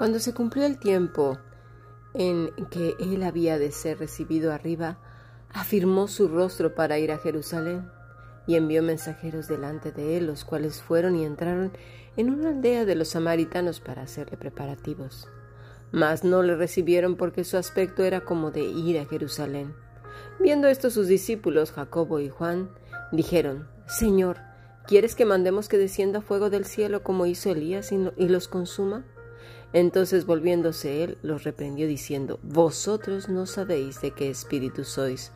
Cuando se cumplió el tiempo en que él había de ser recibido arriba, afirmó su rostro para ir a Jerusalén y envió mensajeros delante de él, los cuales fueron y entraron en una aldea de los samaritanos para hacerle preparativos. Mas no le recibieron porque su aspecto era como de ir a Jerusalén. Viendo esto sus discípulos, Jacobo y Juan, dijeron, Señor, ¿quieres que mandemos que descienda fuego del cielo como hizo Elías y los consuma? Entonces volviéndose él, los reprendió diciendo, Vosotros no sabéis de qué espíritu sois,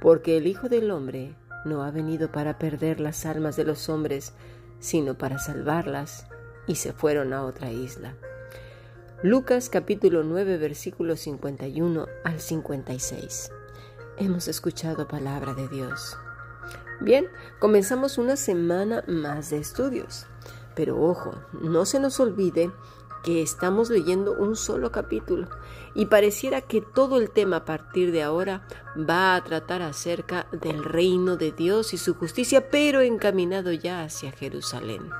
porque el Hijo del Hombre no ha venido para perder las almas de los hombres, sino para salvarlas. Y se fueron a otra isla. Lucas capítulo 9 versículos 51 al 56. Hemos escuchado palabra de Dios. Bien, comenzamos una semana más de estudios. Pero ojo, no se nos olvide que estamos leyendo un solo capítulo y pareciera que todo el tema a partir de ahora va a tratar acerca del reino de Dios y su justicia, pero encaminado ya hacia Jerusalén.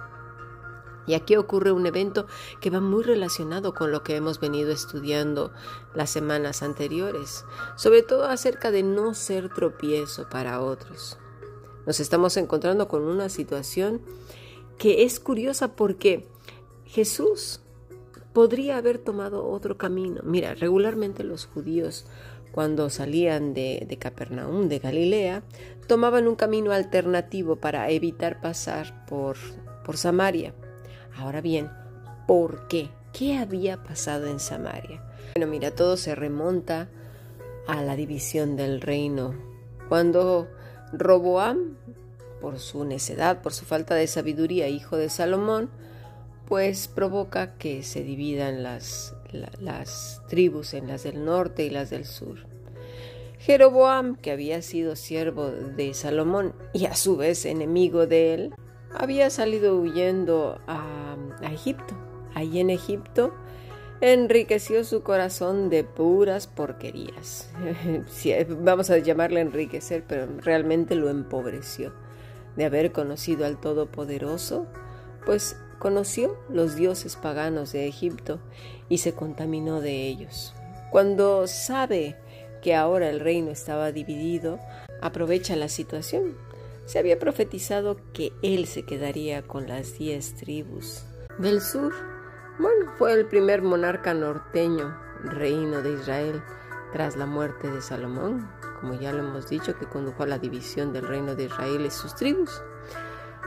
Y aquí ocurre un evento que va muy relacionado con lo que hemos venido estudiando las semanas anteriores, sobre todo acerca de no ser tropiezo para otros. Nos estamos encontrando con una situación que es curiosa porque Jesús podría haber tomado otro camino. Mira, regularmente los judíos cuando salían de, Capernaum, de Galilea, tomaban un camino alternativo para evitar pasar por, por Samaria. Ahora bien, ¿por qué? ¿Qué había pasado en Samaria? Bueno, mira, todo se remonta a la división del reino. Cuando Roboam, por su necedad, por su falta de sabiduría, hijo de Salomón, pues provoca que se dividan las, las tribus en las del norte y las del sur. Jeroboam, que había sido siervo de Salomón y a su vez enemigo de él, había salido huyendo a, Egipto. Allí en Egipto enriqueció su corazón de puras porquerías. Vamos a llamarle enriquecer, pero realmente lo empobreció. De haber conocido al Todopoderoso, pues conoció los dioses paganos de Egipto y se contaminó de ellos. Cuando sabe que ahora el reino estaba dividido, aprovecha la situación. Se había profetizado que él se quedaría con las diez tribus del sur. Bueno, fue el primer monarca norteño, reino de Israel, tras la muerte de Salomón, como ya lo hemos dicho, que condujo a la división del reino de Israel y sus tribus.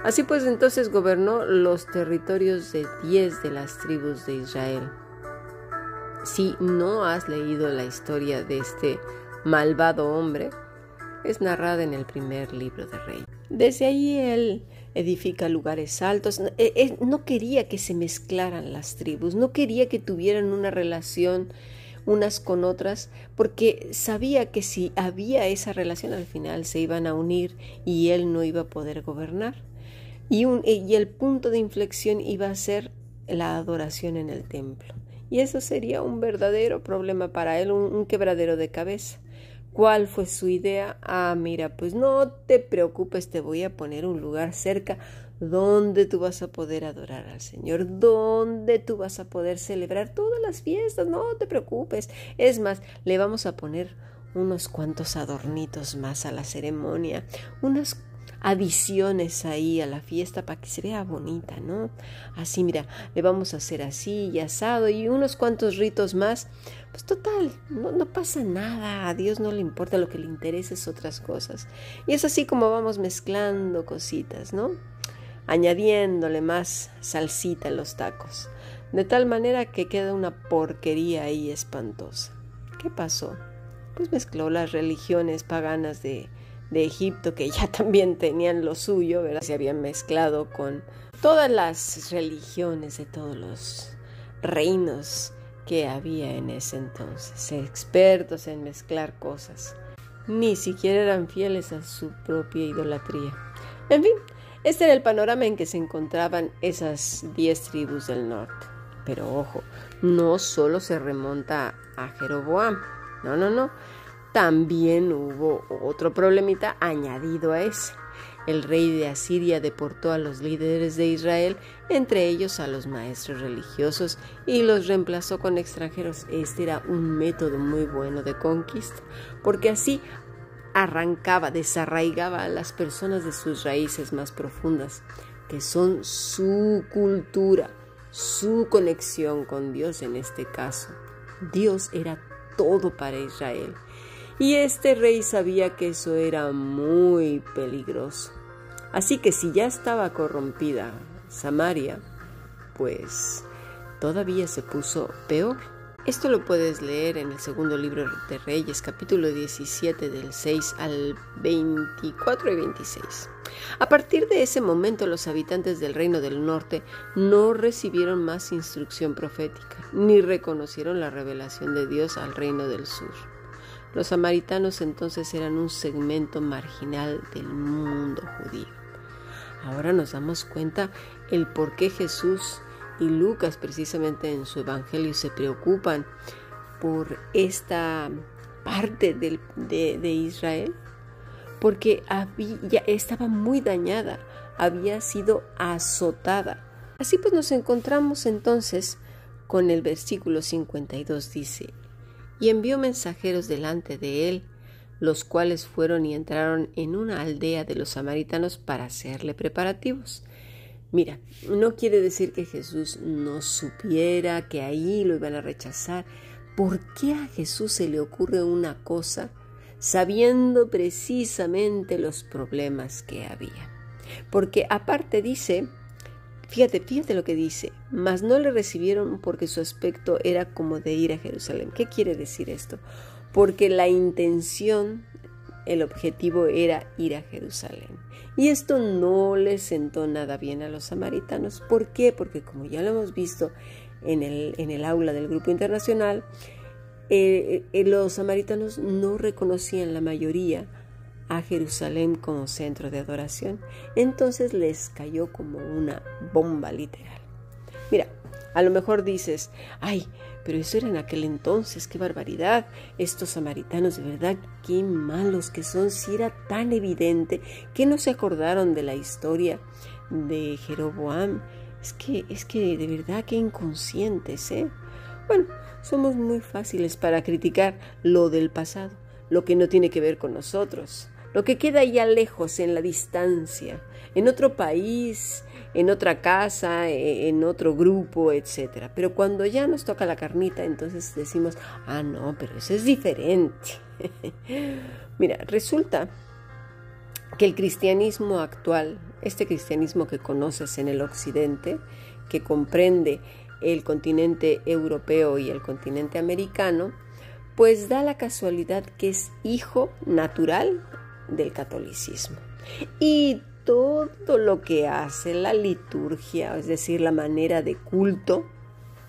Así pues entonces gobernó los territorios de diez de las tribus de Israel. Si no has leído la historia de este malvado hombre, es narrada en el primer libro de Rey. Desde ahí él edifica lugares altos. Eh, eh, no quería que se mezclaran las tribus, no quería que tuvieran una relación unas con otras, porque sabía que si había esa relación al final se iban a unir y él no iba a poder gobernar. Eh, y, el punto de inflexión iba a ser la adoración en el templo. Y eso sería un verdadero problema para él, un, quebradero de cabeza. ¿Cuál fue su idea? Ah, mira, pues no te preocupes, te voy a poner un lugar cerca donde tú vas a poder adorar al Señor, donde tú vas a poder celebrar todas las fiestas, no te preocupes. Es más, le vamos a poner unos cuantos adornitos más a la ceremonia, unas adiciones ahí a la fiesta para que se vea bonita, ¿no? Así, mira, le vamos a hacer así y asado y unos cuantos ritos más. Pues total, no, pasa nada, a Dios no le importa, lo que le interesa es otras cosas. Y es así como vamos mezclando cositas, ¿no? Añadiéndole más salsita a los tacos, de tal manera que queda una porquería ahí espantosa. ¿Qué pasó? Pues mezcló las religiones paganas de de Egipto, que ya también tenían lo suyo, ¿verdad? Se habían mezclado con todas las religiones de todos los reinos que había en ese entonces, expertos en mezclar cosas. Ni siquiera eran fieles a su propia idolatría. En fin, este era el panorama en que se encontraban esas diez tribus del norte. Pero ojo, no solo se remonta a Jeroboam, no, no, no también hubo otro problemita añadido a ese. El rey de Asiria deportó a los líderes de Israel, entre ellos a los maestros religiosos, y los reemplazó con extranjeros. Este era un método muy bueno de conquista, porque así arrancaba, desarraigaba a las personas de sus raíces más profundas, que son su cultura, su conexión con Dios en este caso. Dios era todo para Israel. Y este rey sabía que eso era muy peligroso. Así que si ya estaba corrompida Samaria, pues todavía se puso peor. Esto lo puedes leer en el segundo libro de Reyes, capítulo 17, del 6 al 24 y 26. A partir de ese momento los habitantes del reino del norte no recibieron más instrucción profética, ni reconocieron la revelación de Dios al reino del sur. Los samaritanos entonces eran un segmento marginal del mundo judío. Ahora nos damos cuenta el por qué Jesús y Lucas precisamente en su Evangelio se preocupan por esta parte de, Israel, porque había, estaba muy dañada, había sido azotada. Así pues nos encontramos entonces con el versículo 52 dice, y envió mensajeros delante de él, los cuales fueron y entraron en una aldea de los samaritanos para hacerle preparativos. Mira, no quiere decir que Jesús no supiera que ahí lo iban a rechazar. ¿Por qué a Jesús se le ocurre una cosa sabiendo precisamente los problemas que había? Porque aparte dice, fíjate, fíjate lo que dice, mas no le recibieron porque su aspecto era como de ir a Jerusalén. ¿Qué quiere decir esto? Porque la intención el objetivo era ir a Jerusalén. Y esto no les sentó nada bien a los samaritanos. ¿Por qué? Porque como ya lo hemos visto en el, en el aula del grupo internacional, eh, eh, los samaritanos no reconocían la mayoría a Jerusalén como centro de adoración. Entonces les cayó como una bomba literal. Mira, a lo mejor dices, ay, pero eso era en aquel entonces, qué barbaridad. Estos samaritanos, de verdad, qué malos que son, si era tan evidente que no se acordaron de la historia de Jeroboam. Es que, es que de verdad, qué inconscientes, ¿eh? Bueno, somos muy fáciles para criticar lo del pasado, lo que no tiene que ver con nosotros, lo que queda ya lejos en la distancia, en otro país, en otra casa, e, en otro grupo, etc. Pero cuando ya nos toca la carnita, entonces decimos, ah, no, pero eso es diferente. Mira, resulta que el cristianismo actual, este cristianismo que conoces en el occidente, que comprende el continente europeo y el continente americano, pues da la casualidad que es hijo natural del catolicismo. Y todo lo que hace la liturgia, es decir, la manera de culto,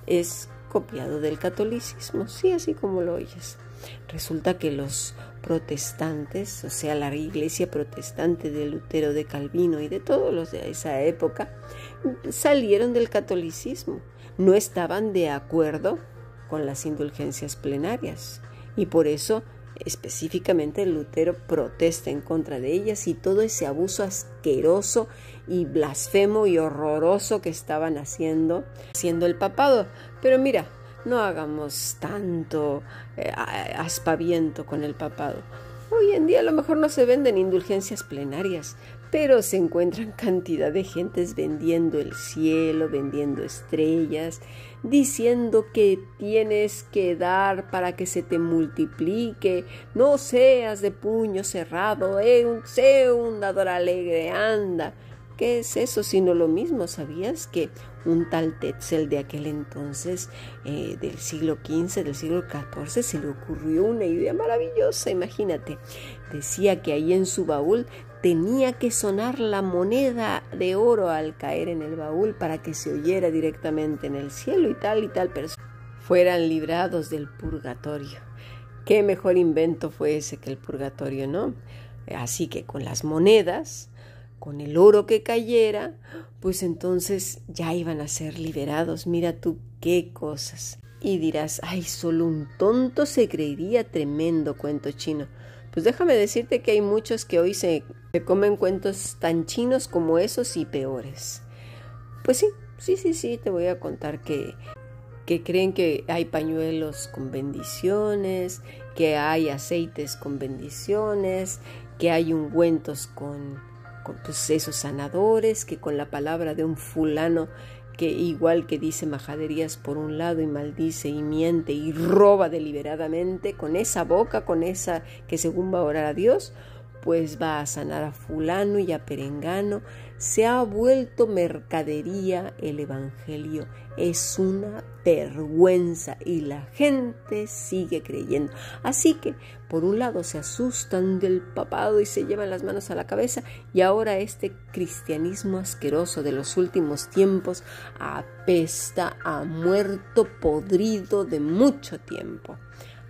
es copiado del catolicismo, sí, así como lo oyes. Resulta que los protestantes, o sea, la iglesia protestante de Lutero, de Calvino y de todos los de esa época, salieron del catolicismo, no estaban de acuerdo con las indulgencias plenarias y por eso específicamente Lutero protesta en contra de ellas y todo ese abuso asqueroso y blasfemo y horroroso que estaban haciendo, haciendo el papado. Pero mira, no hagamos tanto eh, aspaviento con el papado. Hoy en día a lo mejor no se venden indulgencias plenarias, pero se encuentran cantidad de gentes vendiendo el cielo, vendiendo estrellas, diciendo que tienes que dar para que se te multiplique, no seas de puño cerrado, eh, sé un dador alegre, anda. ¿Qué es eso sino lo mismo? ¿Sabías que un tal Tetzel de aquel entonces, eh, del siglo XV, del siglo XIV, se le ocurrió una idea maravillosa? Imagínate, decía que ahí en su baúl tenía que sonar la moneda de oro al caer en el baúl para que se oyera directamente en el cielo y tal y tal persona fueran librados del purgatorio. Qué mejor invento fue ese que el purgatorio, ¿no? Así que con las monedas, con el oro que cayera, pues entonces ya iban a ser liberados. Mira tú qué cosas. Y dirás, ay, solo un tonto se creería tremendo cuento chino. Pues déjame decirte que hay muchos que hoy se, comen cuentos tan chinos como esos y peores. Pues sí, sí, sí, sí, te voy a contar que, que creen que hay pañuelos con bendiciones, que hay aceites con bendiciones, que hay ungüentos con, con pues, esos sanadores, que con la palabra de un fulano que igual que dice majaderías por un lado y maldice y miente y roba deliberadamente, con esa boca, con esa que según va a orar a Dios, pues va a sanar a fulano y a perengano. Se ha vuelto mercadería el Evangelio. Es una vergüenza y la gente sigue creyendo. Así que, por un lado, se asustan del papado y se llevan las manos a la cabeza y ahora este cristianismo asqueroso de los últimos tiempos apesta a muerto podrido de mucho tiempo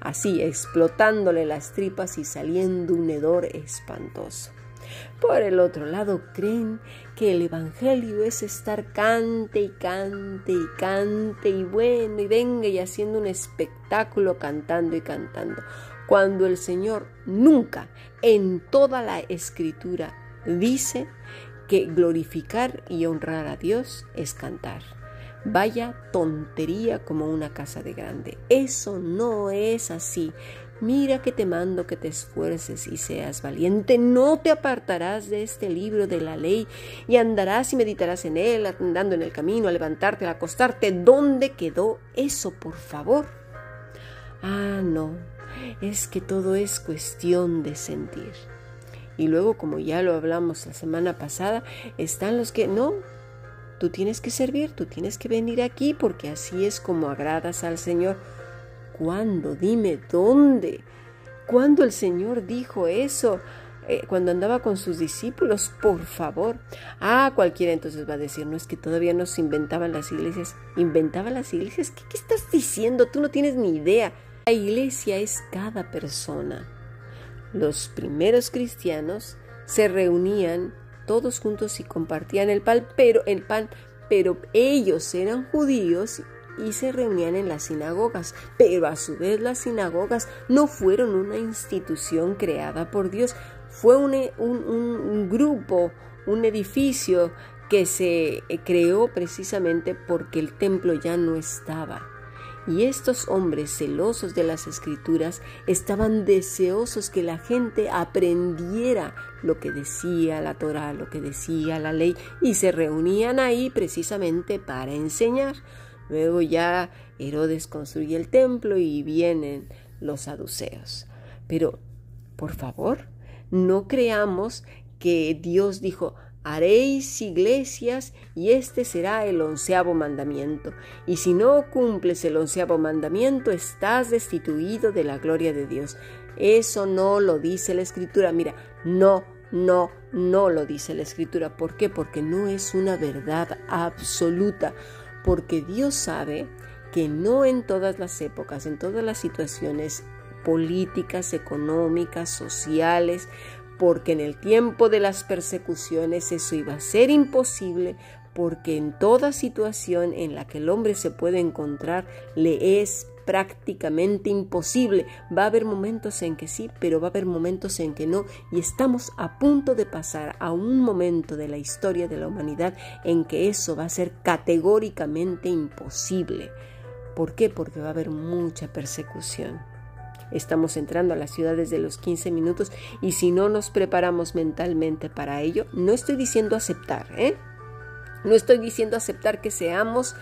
así explotándole las tripas y saliendo un hedor espantoso. Por el otro lado, creen que el Evangelio es estar cante y cante y cante y bueno y venga y haciendo un espectáculo cantando y cantando, cuando el Señor nunca en toda la escritura dice que glorificar y honrar a Dios es cantar. Vaya tontería como una casa de grande. Eso no es así. Mira que te mando que te esfuerces y seas valiente. No te apartarás de este libro de la ley y andarás y meditarás en él, andando en el camino, a levantarte, a acostarte. ¿Dónde quedó eso, por favor? Ah, no. Es que todo es cuestión de sentir. Y luego, como ya lo hablamos la semana pasada, están los que no, Tú tienes que servir, tú tienes que venir aquí porque así es como agradas al Señor. ¿Cuándo? Dime dónde. ¿Cuándo el Señor dijo eso? Eh, cuando andaba con sus discípulos, por favor. Ah, cualquiera entonces va a decir, no es que todavía no se inventaban las iglesias. ¿Inventaban las iglesias? ¿Qué, qué estás diciendo? Tú no tienes ni idea. La iglesia es cada persona. Los primeros cristianos se reunían todos juntos y compartían el pan, pero el pan, pero ellos eran judíos y se reunían en las sinagogas, pero a su vez las sinagogas no fueron una institución creada por Dios, fue un, un grupo, un edificio que se creó precisamente porque el templo ya no estaba. Y estos hombres celosos de las escrituras estaban deseosos que la gente aprendiera lo que decía la Torah, lo que decía la ley, y se reunían ahí precisamente para enseñar. Luego ya Herodes construye el templo y vienen los saduceos. Pero, por favor, no creamos que Dios dijo, haréis iglesias y este será el onceavo mandamiento. Y si no cumples el onceavo mandamiento, estás destituido de la gloria de Dios. Eso no lo dice la escritura. Mira, no, no, no lo dice la escritura. ¿Por qué? Porque no es una verdad absoluta. Porque Dios sabe que no en todas las épocas, en todas las situaciones políticas, económicas, sociales, porque en el tiempo de las persecuciones eso iba a ser imposible, porque en toda situación en la que el hombre se puede encontrar le es prácticamente imposible. Va a haber momentos en que sí, pero va a haber momentos en que no, y estamos a punto de pasar a un momento de la historia de la humanidad en que eso va a ser categóricamente imposible. ¿Por qué? Porque va a haber mucha persecución. Estamos entrando a las ciudades de los 15 minutos y si no nos preparamos mentalmente para ello, no estoy diciendo aceptar, ¿eh? No estoy diciendo aceptar que seamos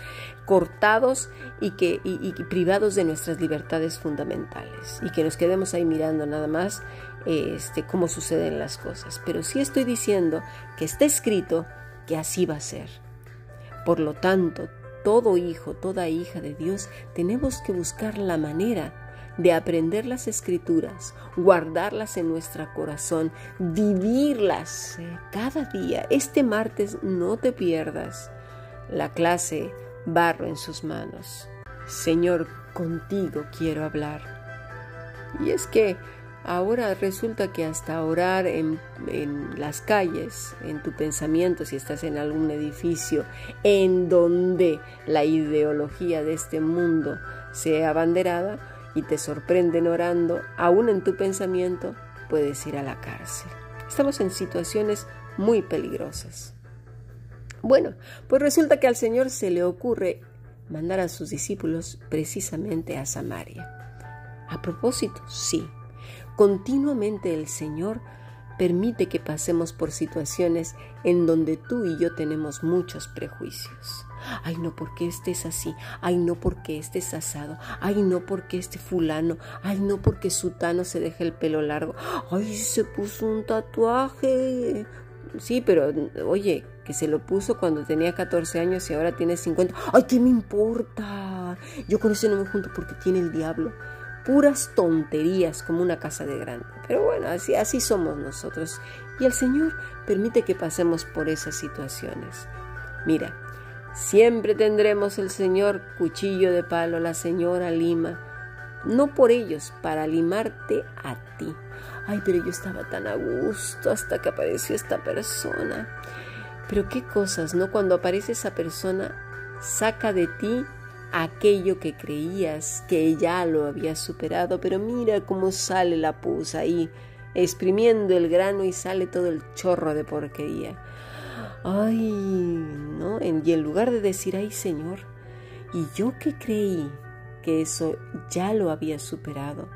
cortados y que privados de nuestras libertades fundamentales y que nos quedemos ahí mirando nada más este, cómo suceden las cosas. Pero sí estoy diciendo que está escrito que así va a ser. Por lo tanto, todo hijo, toda hija de Dios, tenemos que buscar la manera de aprender las escrituras, guardarlas en nuestro corazón, vivirlas cada día. Este martes no te pierdas la clase Barro en sus manos. Señor, contigo quiero hablar. Y es que ahora resulta que hasta orar en, en, las calles, en tu pensamiento, si estás en algún edificio en donde la ideología de este mundo sea abanderada, y te sorprenden orando, aún en tu pensamiento, puedes ir a la cárcel. Estamos en situaciones muy peligrosas. Bueno, pues resulta que al Señor se le ocurre mandar a sus discípulos precisamente a Samaria. A propósito, sí, continuamente el Señor permite que pasemos por situaciones en donde tú y yo tenemos muchos prejuicios. Ay, no porque estés así. Ay, no porque estés asado. Ay, no porque este fulano. Ay, no porque sutano se deje el pelo largo. Ay, se puso un tatuaje. Sí, pero oye, que se lo puso cuando tenía 14 años y ahora tiene 50. Ay, ¿qué me importa? Yo con ese no me junto porque tiene el diablo. Puras tonterías como una casa de grande. Pero bueno, así, así somos nosotros. Y el Señor permite que pasemos por esas situaciones. Mira, siempre tendremos el Señor cuchillo de palo, la señora Lima. No por ellos, para limarte a ti. Ay, pero yo estaba tan a gusto hasta que apareció esta persona. Pero qué cosas, ¿no? Cuando aparece esa persona, saca de ti aquello que creías que ya lo había superado, pero mira cómo sale la pus ahí, exprimiendo el grano y sale todo el chorro de porquería. Ay, ¿no? Y en lugar de decir, ay Señor, y yo que creí que eso ya lo había superado,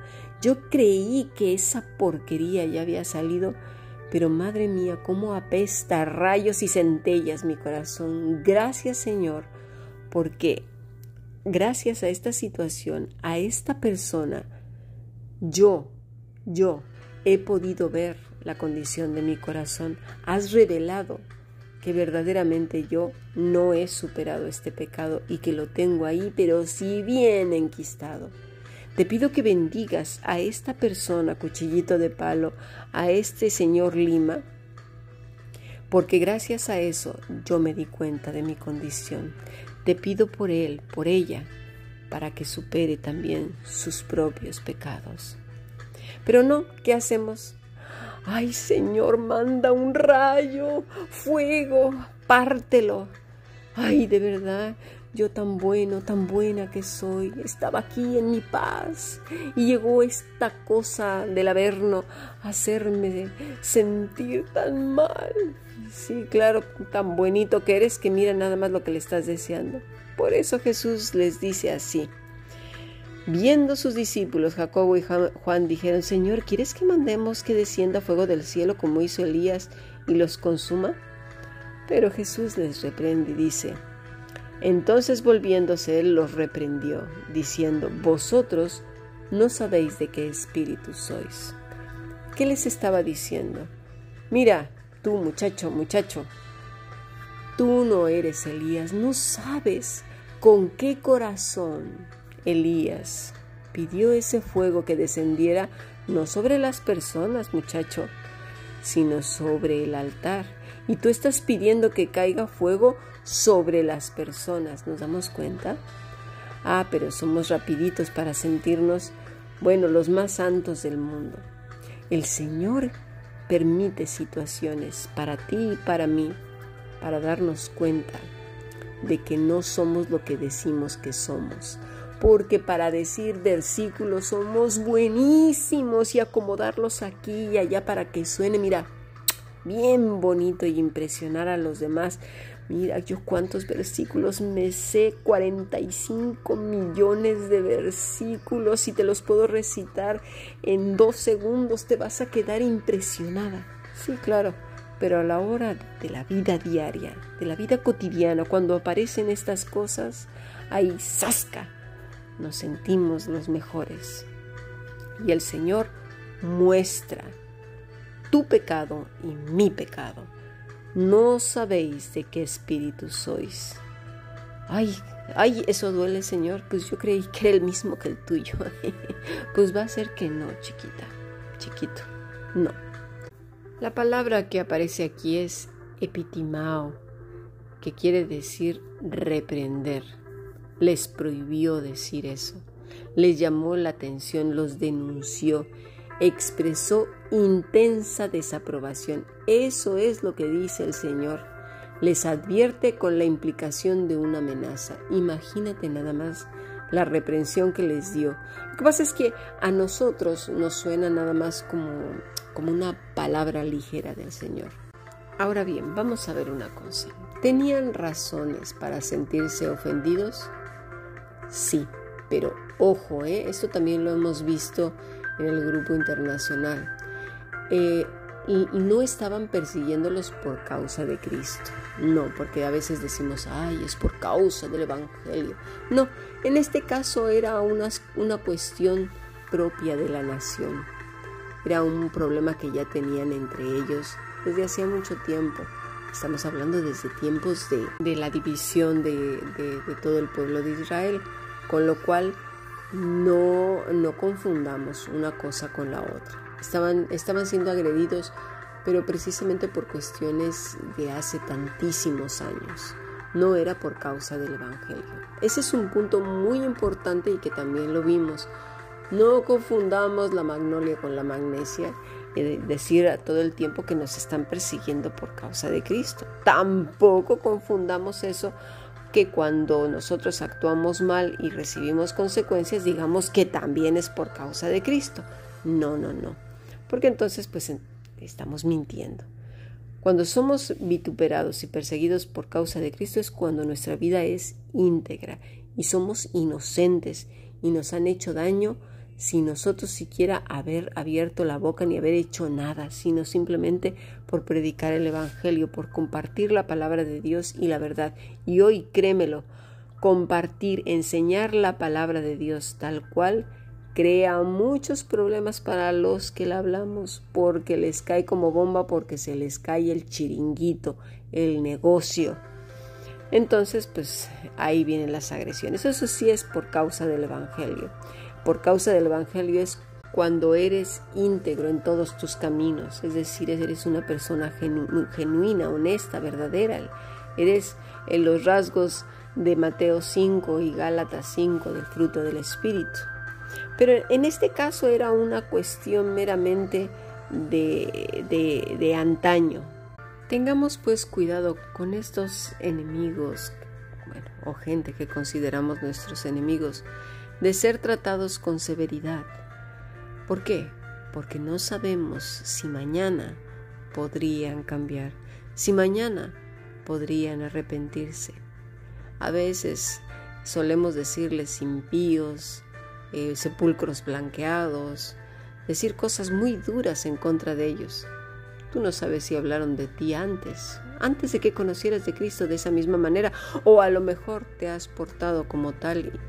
yo creí que esa porquería ya había salido, pero madre mía, cómo apesta rayos y centellas mi corazón. Gracias Señor, porque gracias a esta situación, a esta persona, yo, yo he podido ver la condición de mi corazón. Has revelado que verdaderamente yo no he superado este pecado y que lo tengo ahí, pero sí bien enquistado. Te pido que bendigas a esta persona, cuchillito de palo, a este señor Lima, porque gracias a eso yo me di cuenta de mi condición. Te pido por él, por ella, para que supere también sus propios pecados. Pero no, ¿qué hacemos? Ay Señor, manda un rayo, fuego, pártelo. Ay, de verdad, yo tan bueno, tan buena que soy, estaba aquí en mi paz y llegó esta cosa del Averno a hacerme sentir tan mal. Sí, claro, tan bonito que eres que mira nada más lo que le estás deseando. Por eso Jesús les dice así. Viendo sus discípulos, Jacobo y Juan dijeron, Señor, ¿quieres que mandemos que descienda fuego del cielo como hizo Elías y los consuma? Pero Jesús les reprende y dice, entonces volviéndose él los reprendió, diciendo, Vosotros no sabéis de qué espíritu sois. ¿Qué les estaba diciendo? Mira, tú muchacho, muchacho, tú no eres Elías, no sabes con qué corazón Elías pidió ese fuego que descendiera no sobre las personas, muchacho, sino sobre el altar. Y tú estás pidiendo que caiga fuego sobre las personas. ¿Nos damos cuenta? Ah, pero somos rapiditos para sentirnos, bueno, los más santos del mundo. El Señor permite situaciones para ti y para mí para darnos cuenta de que no somos lo que decimos que somos. Porque para decir versículos somos buenísimos y acomodarlos aquí y allá para que suene, mira, bien bonito y impresionar a los demás. Mira, yo cuántos versículos me sé, 45 millones de versículos y te los puedo recitar en dos segundos, te vas a quedar impresionada. Sí, claro, pero a la hora de la vida diaria, de la vida cotidiana, cuando aparecen estas cosas, ahí zasca, nos sentimos los mejores. Y el Señor muestra tu pecado y mi pecado no sabéis de qué espíritu sois. Ay, ay, eso duele, Señor. Pues yo creí que era el mismo que el tuyo. pues va a ser que no, chiquita, chiquito, no. La palabra que aparece aquí es epitimao, que quiere decir reprender. Les prohibió decir eso. Les llamó la atención, los denunció expresó intensa desaprobación. Eso es lo que dice el Señor. Les advierte con la implicación de una amenaza. Imagínate nada más la reprensión que les dio. Lo que pasa es que a nosotros nos suena nada más como, como una palabra ligera del Señor. Ahora bien, vamos a ver una cosa. ¿Tenían razones para sentirse ofendidos? Sí, pero ojo, ¿eh? esto también lo hemos visto en el grupo internacional. Eh, y, no estaban persiguiéndolos por causa de Cristo. No, porque a veces decimos, ay, es por causa del Evangelio. No, en este caso era una, una cuestión propia de la nación. Era un problema que ya tenían entre ellos desde hacía mucho tiempo. Estamos hablando desde tiempos de, de la división de, de, de, todo el pueblo de Israel, con lo cual no, no confundamos una cosa con la otra. Estaban, estaban siendo agredidos, pero precisamente por cuestiones de hace tantísimos años. No era por causa del Evangelio. Ese es un punto muy importante y que también lo vimos. No confundamos la magnolia con la magnesia y decir a todo el tiempo que nos están persiguiendo por causa de Cristo. Tampoco confundamos eso que cuando nosotros actuamos mal y recibimos consecuencias, digamos que también es por causa de Cristo. No, no, no. Porque entonces pues estamos mintiendo. Cuando somos vituperados y perseguidos por causa de Cristo es cuando nuestra vida es íntegra y somos inocentes y nos han hecho daño sin nosotros siquiera haber abierto la boca ni haber hecho nada, sino simplemente por predicar el Evangelio, por compartir la palabra de Dios y la verdad. Y hoy, créemelo, compartir, enseñar la palabra de Dios tal cual, crea muchos problemas para los que la hablamos, porque les cae como bomba, porque se les cae el chiringuito, el negocio. Entonces, pues ahí vienen las agresiones. Eso sí es por causa del Evangelio por causa del Evangelio es cuando eres íntegro en todos tus caminos, es decir, eres una persona genuina, honesta, verdadera, eres en los rasgos de Mateo 5 y Gálatas 5 del fruto del Espíritu. Pero en este caso era una cuestión meramente de, de, de antaño. Tengamos pues cuidado con estos enemigos, o gente que consideramos nuestros enemigos, de ser tratados con severidad. ¿Por qué? Porque no sabemos si mañana podrían cambiar, si mañana podrían arrepentirse. A veces solemos decirles impíos, eh, sepulcros blanqueados, decir cosas muy duras en contra de ellos. Tú no sabes si hablaron de ti antes, antes de que conocieras de Cristo de esa misma manera, o a lo mejor te has portado como tal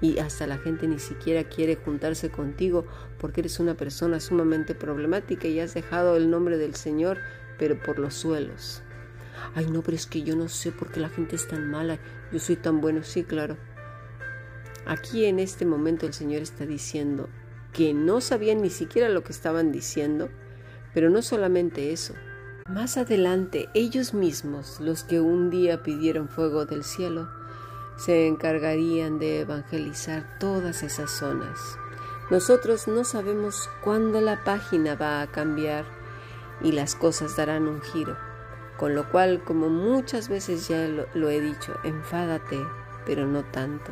y hasta la gente ni siquiera quiere juntarse contigo porque eres una persona sumamente problemática y has dejado el nombre del Señor, pero por los suelos. Ay, no, pero es que yo no sé por qué la gente es tan mala, yo soy tan bueno, sí, claro. Aquí en este momento el Señor está diciendo que no sabían ni siquiera lo que estaban diciendo, pero no solamente eso. Más adelante, ellos mismos, los que un día pidieron fuego del cielo, se encargarían de evangelizar todas esas zonas. Nosotros no sabemos cuándo la página va a cambiar y las cosas darán un giro. Con lo cual, como muchas veces ya lo, he dicho, enfádate, pero no tanto.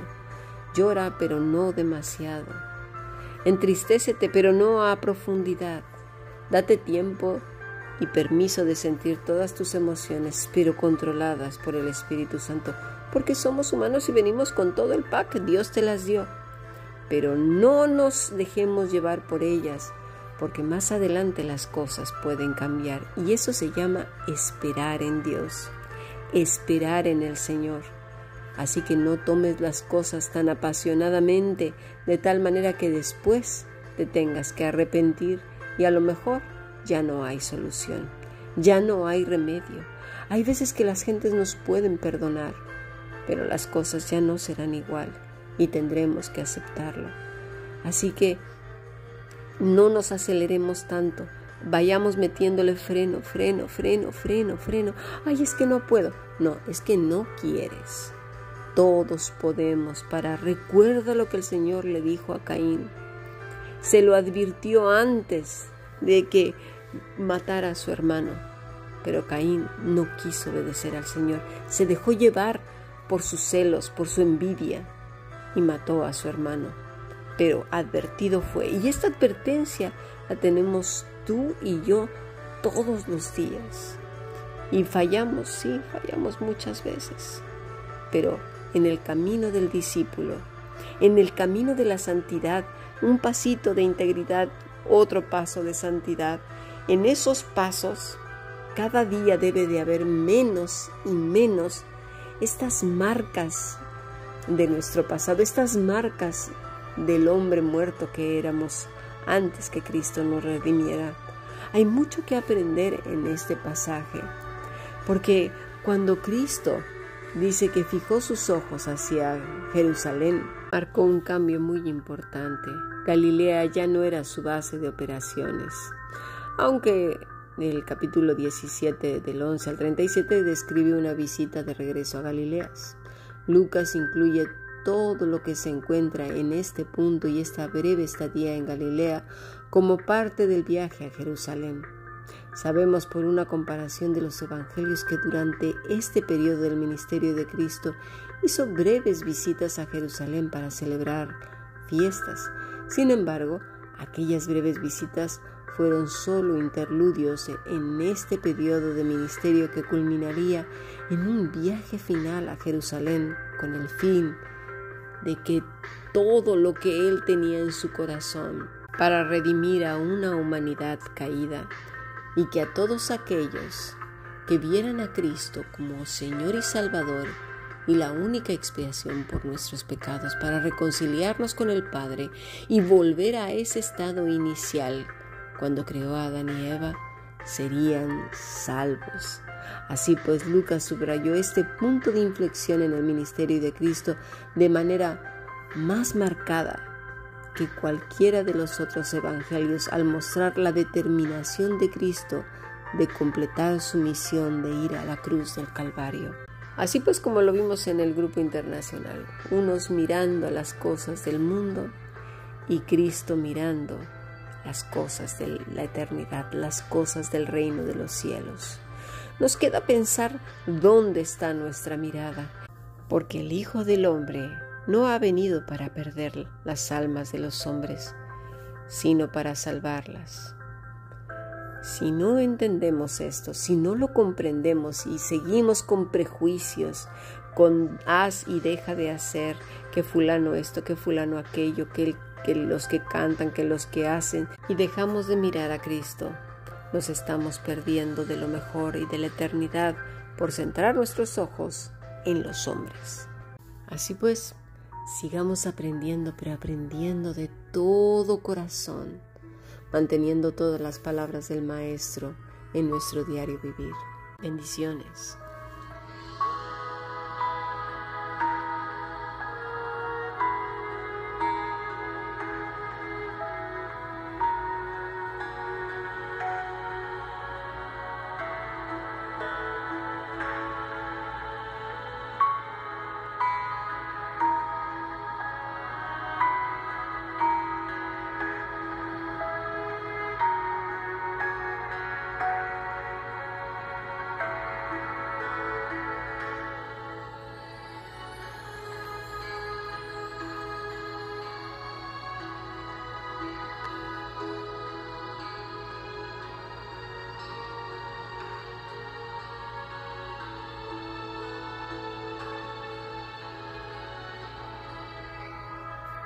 Llora, pero no demasiado. Entristécete, pero no a profundidad. Date tiempo y permiso de sentir todas tus emociones, pero controladas por el Espíritu Santo porque somos humanos y venimos con todo el pack, Dios te las dio. Pero no nos dejemos llevar por ellas, porque más adelante las cosas pueden cambiar y eso se llama esperar en Dios, esperar en el Señor. Así que no tomes las cosas tan apasionadamente, de tal manera que después te tengas que arrepentir y a lo mejor ya no hay solución, ya no hay remedio. Hay veces que las gentes nos pueden perdonar, pero las cosas ya no serán igual y tendremos que aceptarlo. Así que no nos aceleremos tanto, vayamos metiéndole freno, freno, freno, freno, freno. Ay, es que no puedo. No, es que no quieres. Todos podemos para recuerda lo que el Señor le dijo a Caín. Se lo advirtió antes de que matara a su hermano. Pero Caín no quiso obedecer al Señor, se dejó llevar por sus celos, por su envidia. y mató a su hermano. Pero advertido fue. Y esta advertencia la tenemos tú y yo todos los días. Y fallamos, sí, fallamos muchas veces. Pero en el camino del discípulo, en el camino de la santidad, un pasito de integridad, otro paso de santidad, en esos pasos cada día debe de haber menos y menos estas marcas de nuestro pasado, estas marcas del hombre muerto que éramos antes que Cristo nos redimiera. Hay mucho que aprender en este pasaje, porque cuando Cristo dice que fijó sus ojos hacia Jerusalén, marcó un cambio muy importante. Galilea ya no era su base de operaciones, aunque el capítulo 17 del 11 al 37 describe una visita de regreso a Galileas. Lucas incluye todo lo que se encuentra en este punto y esta breve estadía en Galilea como parte del viaje a Jerusalén. Sabemos por una comparación de los evangelios que durante este periodo del ministerio de Cristo hizo breves visitas a Jerusalén para celebrar fiestas. Sin embargo, aquellas breves visitas fueron solo interludios en este periodo de ministerio que culminaría en un viaje final a Jerusalén con el fin de que todo lo que él tenía en su corazón para redimir a una humanidad caída y que a todos aquellos que vieran a Cristo como Señor y Salvador y la única expiación por nuestros pecados para reconciliarnos con el Padre y volver a ese estado inicial cuando creó a Adán y Eva, serían salvos. Así pues, Lucas subrayó este punto de inflexión en el ministerio de Cristo de manera más marcada que cualquiera de los otros evangelios al mostrar la determinación de Cristo de completar su misión de ir a la cruz del Calvario. Así pues como lo vimos en el grupo internacional, unos mirando a las cosas del mundo y Cristo mirando las cosas de la eternidad, las cosas del reino de los cielos. Nos queda pensar dónde está nuestra mirada, porque el Hijo del Hombre no ha venido para perder las almas de los hombres, sino para salvarlas. Si no entendemos esto, si no lo comprendemos y seguimos con prejuicios, con haz y deja de hacer, que fulano esto, que fulano aquello, que el que los que cantan, que los que hacen, y dejamos de mirar a Cristo. Nos estamos perdiendo de lo mejor y de la eternidad por centrar nuestros ojos en los hombres. Así pues, sigamos aprendiendo, pero aprendiendo de todo corazón, manteniendo todas las palabras del Maestro en nuestro diario vivir. Bendiciones.